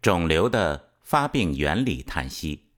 肿瘤的发病原理叹息。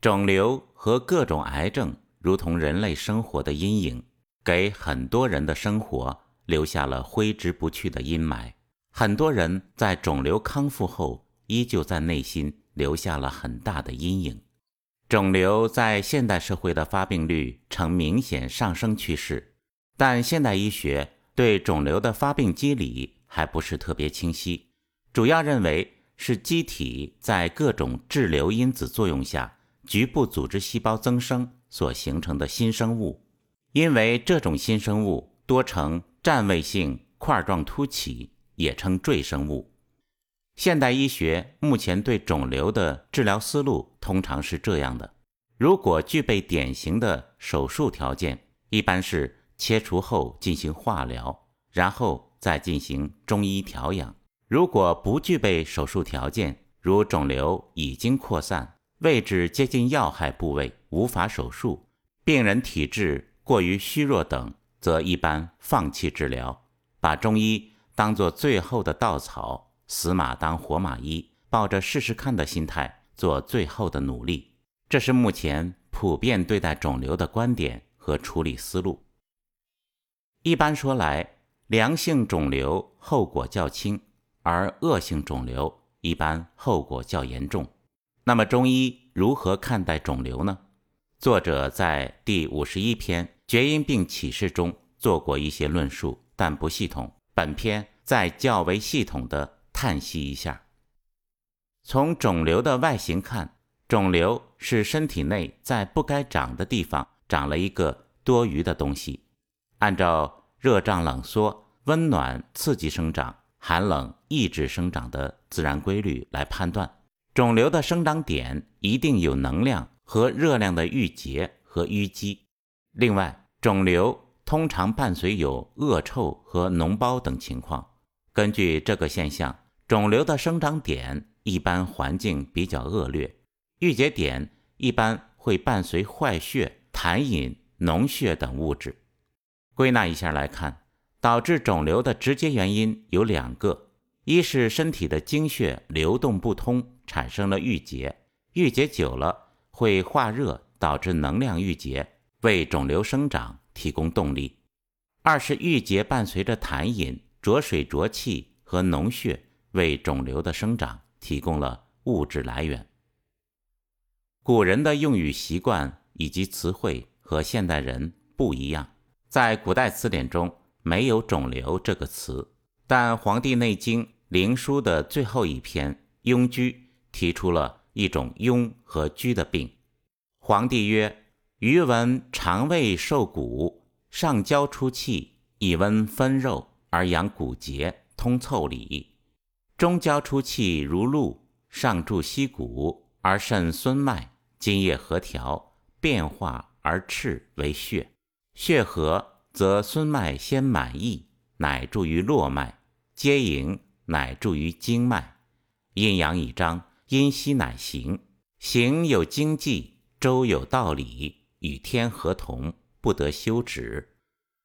肿瘤和各种癌症如同人类生活的阴影，给很多人的生活留下了挥之不去的阴霾。很多人在肿瘤康复后，依旧在内心留下了很大的阴影。肿瘤在现代社会的发病率呈明显上升趋势，但现代医学对肿瘤的发病机理还不是特别清晰，主要认为。是机体在各种致瘤因子作用下，局部组织细胞增生所形成的新生物。因为这种新生物多呈占位性块状突起，也称赘生物。现代医学目前对肿瘤的治疗思路通常是这样的：如果具备典型的手术条件，一般是切除后进行化疗，然后再进行中医调养。如果不具备手术条件，如肿瘤已经扩散，位置接近要害部位，无法手术，病人体质过于虚弱等，则一般放弃治疗，把中医当作最后的稻草，死马当活马医，抱着试试看的心态做最后的努力。这是目前普遍对待肿瘤的观点和处理思路。一般说来，良性肿瘤后果较轻。而恶性肿瘤一般后果较严重，那么中医如何看待肿瘤呢？作者在第五十一篇《厥阴病启示》中做过一些论述，但不系统。本篇再较为系统的叹息一下。从肿瘤的外形看，肿瘤是身体内在不该长的地方长了一个多余的东西，按照热胀冷缩、温暖刺激生长。寒冷抑制生长的自然规律来判断，肿瘤的生长点一定有能量和热量的郁结和淤积。另外，肿瘤通常伴随有恶臭和脓包等情况。根据这个现象，肿瘤的生长点一般环境比较恶劣，郁结点一般会伴随坏血、痰饮、脓血等物质。归纳一下来看。导致肿瘤的直接原因有两个：一是身体的精血流动不通，产生了郁结，郁结久了会化热，导致能量郁结，为肿瘤生长提供动力；二是郁结伴随着痰饮、浊水浊气和脓血，为肿瘤的生长提供了物质来源。古人的用语习惯以及词汇和现代人不一样，在古代词典中。没有肿瘤这个词，但《黄帝内经·灵枢》的最后一篇《痈疽》提出了一种痈和疽的病。黄帝曰：“余闻肠胃受谷，上焦出气，以温分肉而养骨节，通腠理；中焦出气如露，上注息骨而肾孙脉，津液合调，变化而赤为血，血和。”则孙脉先满溢，乃注于络脉；皆盈，乃注于经脉。阴阳以张，阴息乃行。行有经济，周有道理，与天合同，不得休止。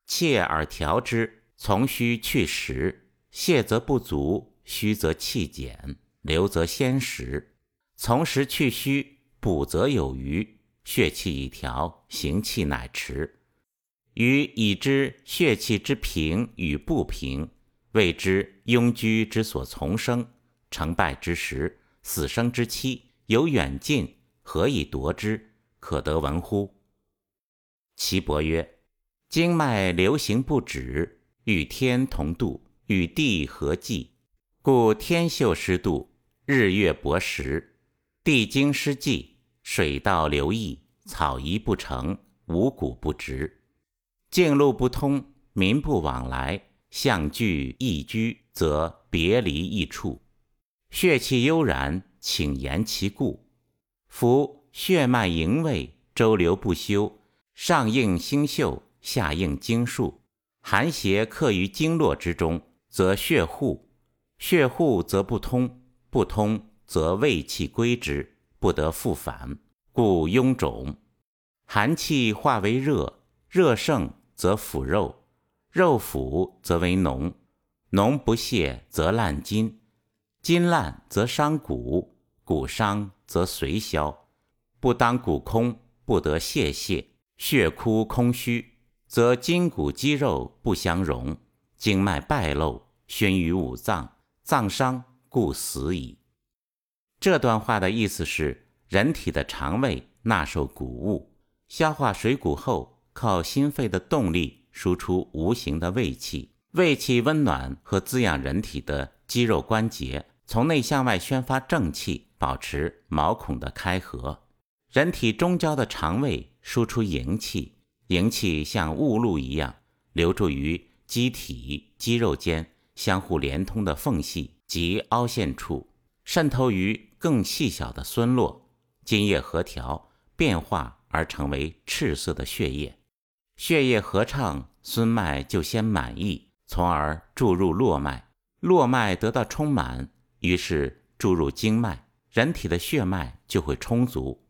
切而调之，从虚去实。泻则不足，虚则气减，流则先实。从实去虚，补则有余。血气已调，行气乃迟。予已知血气之平与不平，谓之庸居之所从生，成败之时，死生之期，有远近，何以夺之？可得闻乎？岐伯曰：经脉流行不止，与天同度，与地合济，故天秀失度，日月薄时，地经失济，水道流溢，草移不成，五谷不植。径路不通，民不往来，相聚易居，则别离易处。血气悠然，请言其故。夫血脉营卫，周流不休，上应星宿，下应经数。寒邪克于经络之中，则血护；血护则不通，不通则胃气归之，不得复返，故臃肿。寒气化为热，热盛。则腐肉，肉腐则为脓，脓不泄则烂筋，筋烂则伤骨，骨伤则髓消。不当骨空，不得泄泻，血枯空虚，则筋骨肌肉不相容，经脉败漏，宣于五脏，脏伤故死矣。这段话的意思是，人体的肠胃纳受谷物，消化水谷后，靠心肺的动力输出无形的胃气，胃气温暖和滋养人体的肌肉关节，从内向外宣发正气，保持毛孔的开合。人体中焦的肠胃输出营气，营气像雾露一样流注于机体肌肉间相互连通的缝隙及凹陷处。渗透于更细小的孙络，津液合调变化而成为赤色的血液。血液合畅，孙脉就先满意，从而注入络脉。络脉得到充满，于是注入经脉，人体的血脉就会充足。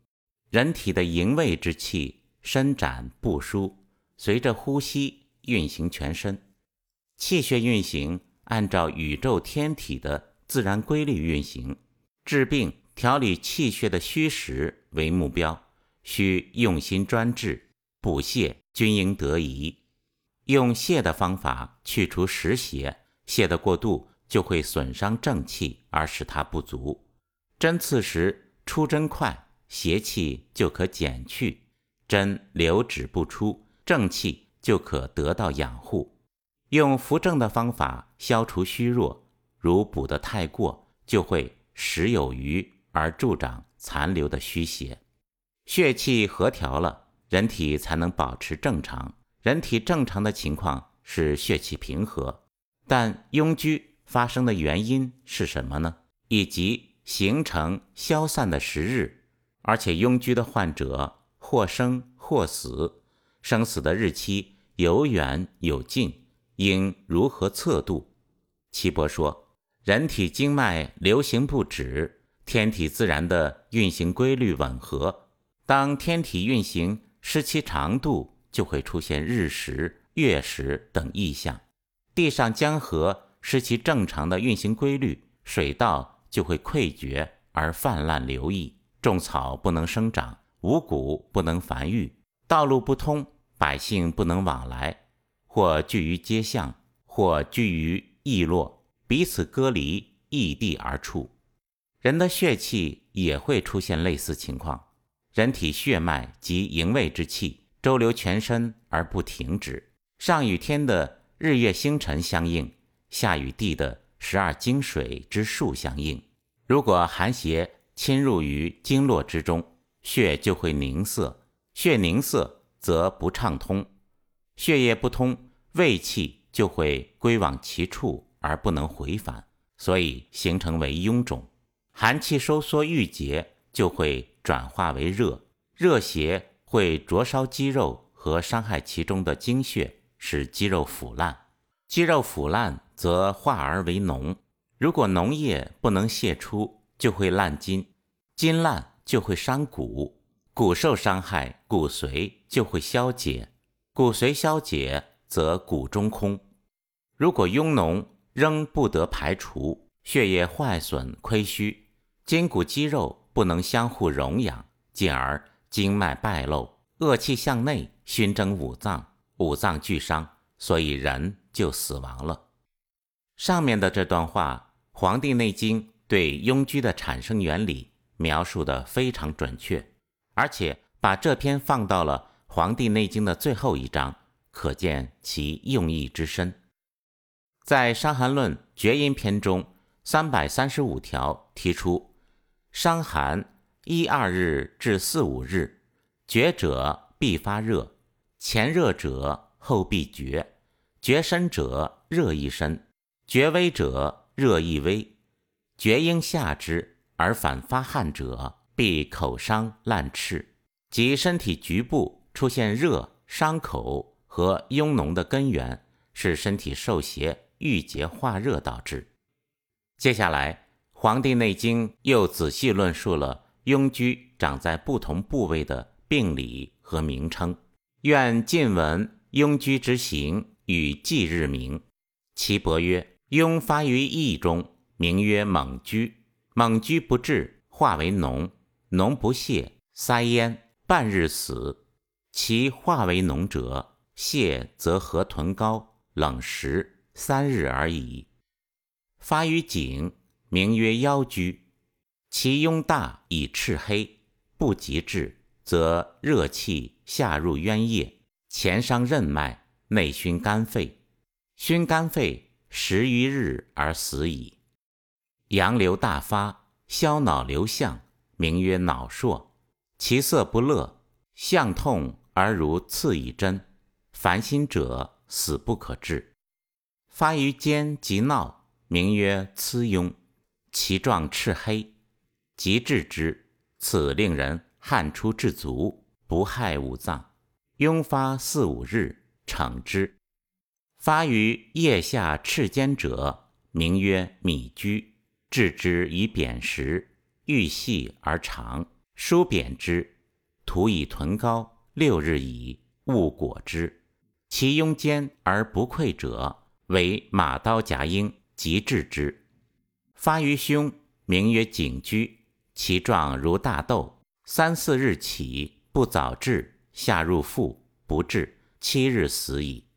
人体的营卫之气伸展不舒，随着呼吸运行全身。气血运行按照宇宙天体的。自然规律运行，治病调理气血的虚实为目标，需用心专治，补泻均应得宜。用泻的方法去除实邪，泻的过度就会损伤正气，而使它不足。针刺时出针快，邪气就可减去；针留止不出，正气就可得到养护。用扶正的方法消除虚弱。如补得太过，就会时有余而助长残留的虚邪。血气和调了，人体才能保持正常。人体正常的情况是血气平和，但痈疽发生的原因是什么呢？以及形成消散的时日，而且痈疽的患者或生或死，生死的日期有远有近，应如何测度？岐伯说。人体经脉流行不止，天体自然的运行规律吻合。当天体运行失其长度，就会出现日食、月食等异象。地上江河失其正常的运行规律，水稻就会溃决而泛滥流溢，种草不能生长，五谷不能繁育，道路不通，百姓不能往来，或聚于街巷，或居于邑落。彼此隔离，异地而处，人的血气也会出现类似情况。人体血脉及营卫之气周流全身而不停止，上与天的日月星辰相应，下与地的十二经水之数相应。如果寒邪侵入于经络之中，血就会凝涩，血凝涩则不畅通，血液不通，胃气就会归往其处。而不能回返，所以形成为臃肿。寒气收缩郁结，就会转化为热，热邪会灼烧肌肉和伤害其中的精血，使肌肉腐烂。肌肉腐烂则化而为脓，如果脓液不能泄出，就会烂筋，筋烂就会伤骨，骨受伤害，骨髓就会消解，骨髓消解则骨中空。如果壅脓，仍不得排除，血液坏损亏虚，筋骨肌肉不能相互荣养，进而经脉败漏，恶气向内熏蒸五脏，五脏俱伤，所以人就死亡了。上面的这段话，《黄帝内经》对痈疽的产生原理描述的非常准确，而且把这篇放到了《黄帝内经》的最后一章，可见其用意之深。在《伤寒论》厥阴篇中，三百三十五条提出：伤寒一二日至四五日，厥者必发热，前热者后必厥，厥深者热亦深，厥微者热亦微，厥应下之而反发汗者，必口伤烂赤，即身体局部出现热、伤口和痈脓的根源是身体受邪。郁结化热导致。接下来，《黄帝内经》又仔细论述了痈疽长在不同部位的病理和名称。愿近闻痈疽之形与忌日名。岐伯曰：痈发于腋中，名曰猛居。猛居不治，化为脓，脓不泄，塞咽，半日死。其化为脓者，泄则河豚膏，冷食三日而已。发于颈，名曰腰居。其痈大以赤黑，不及治，则热气下入渊液，前伤任脉，内熏肝肺，熏肝肺十余日而死矣。阳流大发，消脑流象，名曰脑硕。其色不乐，象痛而如刺一针。烦心者死不可治。发于肩及闹，名曰螭痈。其状赤黑，即治之，此令人汗出至足，不害五脏。痈发四五日，惩之。发于腋下赤肩者，名曰米居。治之以扁食，欲细而长，疏扁之，涂以臀膏，六日矣，勿裹之。其痈坚而不溃者，为马刀夹缨，即治之。发于胸，名曰颈居，其状如大豆，三四日起，不早治，下入腹，不治，七日死矣。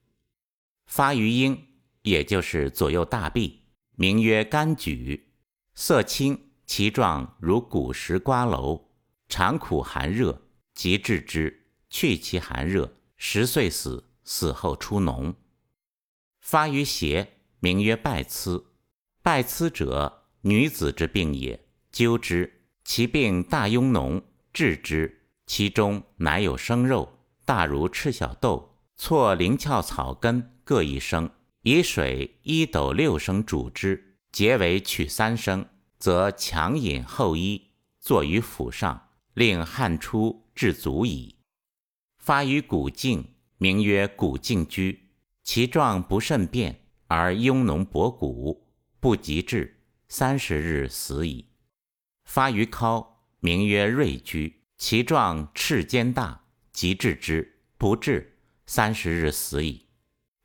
发于阴，也就是左右大臂，名曰肝举。色青，其状如古石瓜蒌，常苦寒热，即治之，去其寒热，十岁死，死后出脓。发于胁，名曰败眦。败疵者，女子之病也。灸之，其病大痈脓，治之，其中乃有生肉，大如赤小豆，错灵窍草根各一升，以水一斗六升煮之。结为取三升，则强饮后医，坐于府上，令汗出至足矣。发于骨颈，名曰骨颈居，其状不甚变，而痈脓薄骨，不及治，三十日死矣。发于尻，名曰锐居，其状赤坚大，及治之，不治，三十日死矣。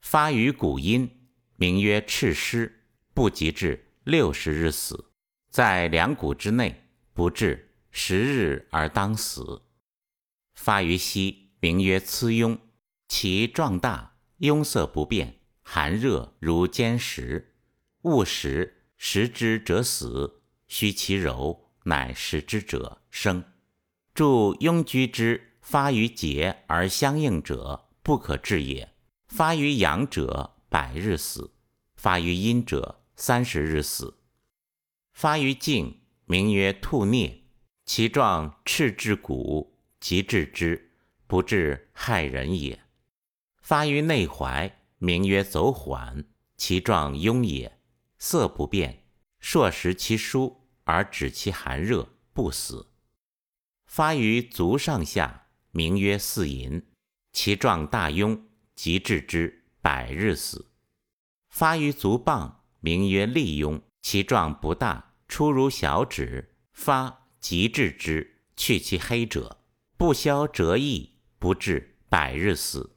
发于骨阴，名曰赤湿。不及治，六十日死，在两骨之内，不治十日而当死。发于膝，名曰螭痈，其状大，痈色不变，寒热如坚石。勿食，食之者死，须其柔，乃食之者生。著庸居之发于节而相应者，不可治也。发于阳者，百日死；发于阴者，三十日死，发于静，名曰兔啮，其状赤至骨，即治之，不治害人也。发于内踝，名曰走缓，其状痈也，色不变，朔食其疏而止其寒热，不死。发于足上下，名曰四淫，其状大痈，即治之，百日死。发于足蚌。名曰利痈，其状不大，出如小指，发即治之，去其黑者，不消折翼，不治，百日死。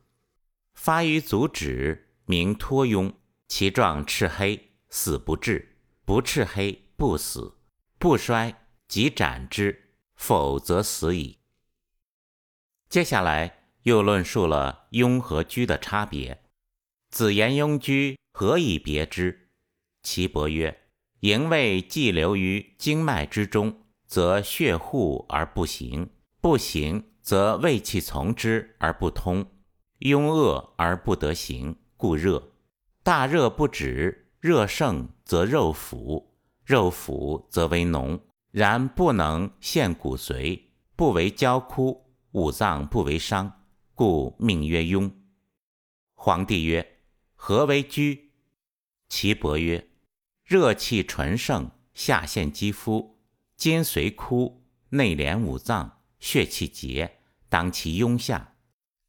发于足趾，名脱痈，其状赤黑，死不治，不赤黑不死，不衰即斩之，否则死矣。接下来又论述了痈和居的差别。子言痈居何以别之？岐伯曰：“营卫既流于经脉之中，则血护而不行；不行，则胃气从之而不通，壅恶而不得行，故热。大热不止，热盛则肉腐，肉腐则为脓，然不能陷骨髓，不为焦枯，五脏不为伤，故命曰痈。”皇帝曰：“何为居？”岐伯曰：热气纯盛，下陷肌肤，筋髓枯，内连五脏，血气结，当其痈下，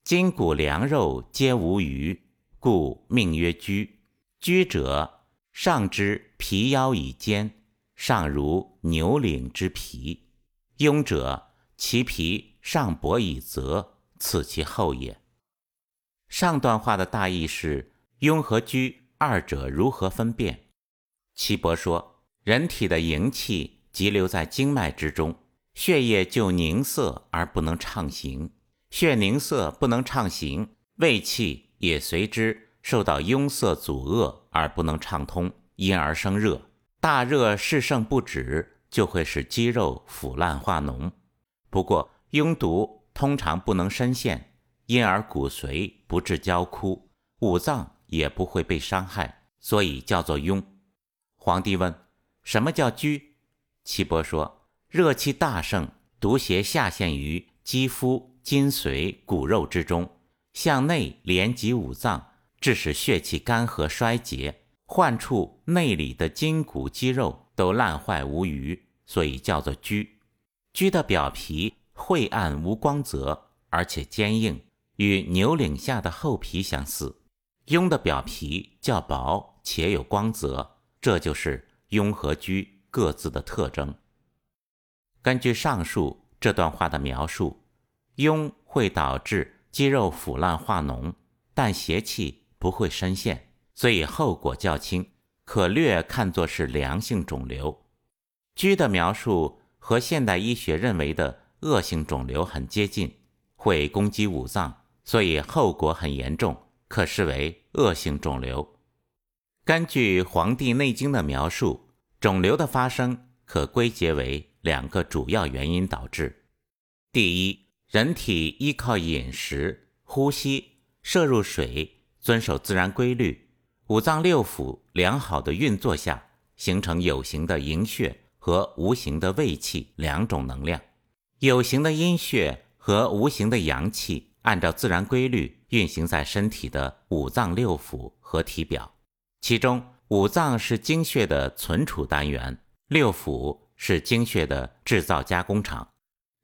筋骨凉肉皆无余，故命曰拘。拘者，上之皮腰以坚，上如牛领之皮；痈者，其皮上薄以泽，此其后也。上段话的大意是：痈和居二者如何分辨？岐伯说：“人体的营气急流在经脉之中，血液就凝涩而不能畅行，血凝涩不能畅行，胃气也随之受到壅塞阻遏而不能畅通，因而生热。大热势盛不止，就会使肌肉腐烂化脓。不过痈毒通常不能深陷，因而骨髓不致焦枯，五脏也不会被伤害，所以叫做痈。皇帝问：“什么叫拘？”岐伯说：“热气大盛，毒邪下陷于肌肤、筋髓、骨肉之中，向内连及五脏，致使血气干涸衰竭。”患处内里的筋骨肌肉都烂坏无余，所以叫做疽。疽的表皮晦暗无光泽，而且坚硬，与牛领下的厚皮相似。痈的表皮较薄且有光泽，这就是痈和疽各自的特征。根据上述这段话的描述，痈会导致肌肉腐烂化脓，但邪气不会深陷。所以后果较轻，可略看作是良性肿瘤。疽的描述和现代医学认为的恶性肿瘤很接近，会攻击五脏，所以后果很严重，可视为恶性肿瘤。根据《黄帝内经》的描述，肿瘤的发生可归结为两个主要原因导致：第一，人体依靠饮食、呼吸、摄入水，遵守自然规律。五脏六腑良好的运作下，形成有形的营血和无形的胃气两种能量。有形的阴血和无形的阳气按照自然规律运行在身体的五脏六腑和体表。其中，五脏是精血的存储单元，六腑是精血的制造加工厂。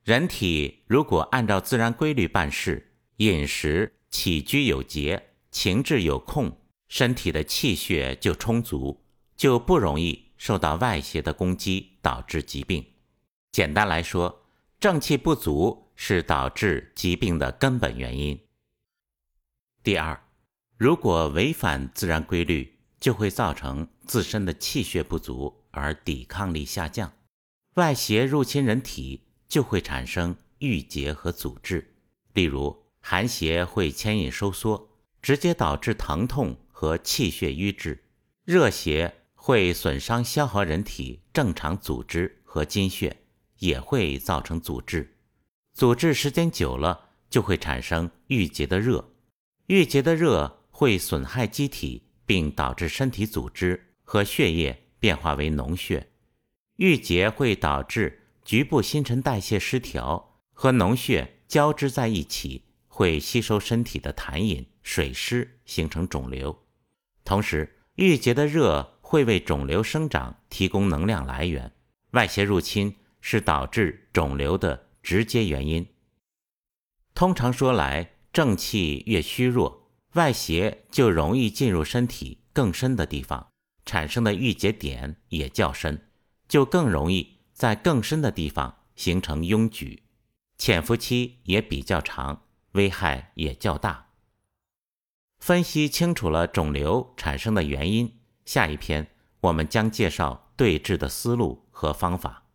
人体如果按照自然规律办事，饮食起居有节，情志有控。身体的气血就充足，就不容易受到外邪的攻击，导致疾病。简单来说，正气不足是导致疾病的根本原因。第二，如果违反自然规律，就会造成自身的气血不足而抵抗力下降，外邪入侵人体，就会产生郁结和阻滞。例如，寒邪会牵引收缩，直接导致疼痛。和气血瘀滞，热邪会损伤消耗人体正常组织和筋血，也会造成阻滞。阻滞时间久了，就会产生郁结的热。郁结的热会损害机体，并导致身体组织和血液变化为脓血。郁结会导致局部新陈代谢失调，和脓血交织在一起，会吸收身体的痰饮、水湿，形成肿瘤。同时，郁结的热会为肿瘤生长提供能量来源。外邪入侵是导致肿瘤的直接原因。通常说来，正气越虚弱，外邪就容易进入身体更深的地方，产生的郁结点也较深，就更容易在更深的地方形成拥举，潜伏期也比较长，危害也较大。分析清楚了肿瘤产生的原因，下一篇我们将介绍对治的思路和方法。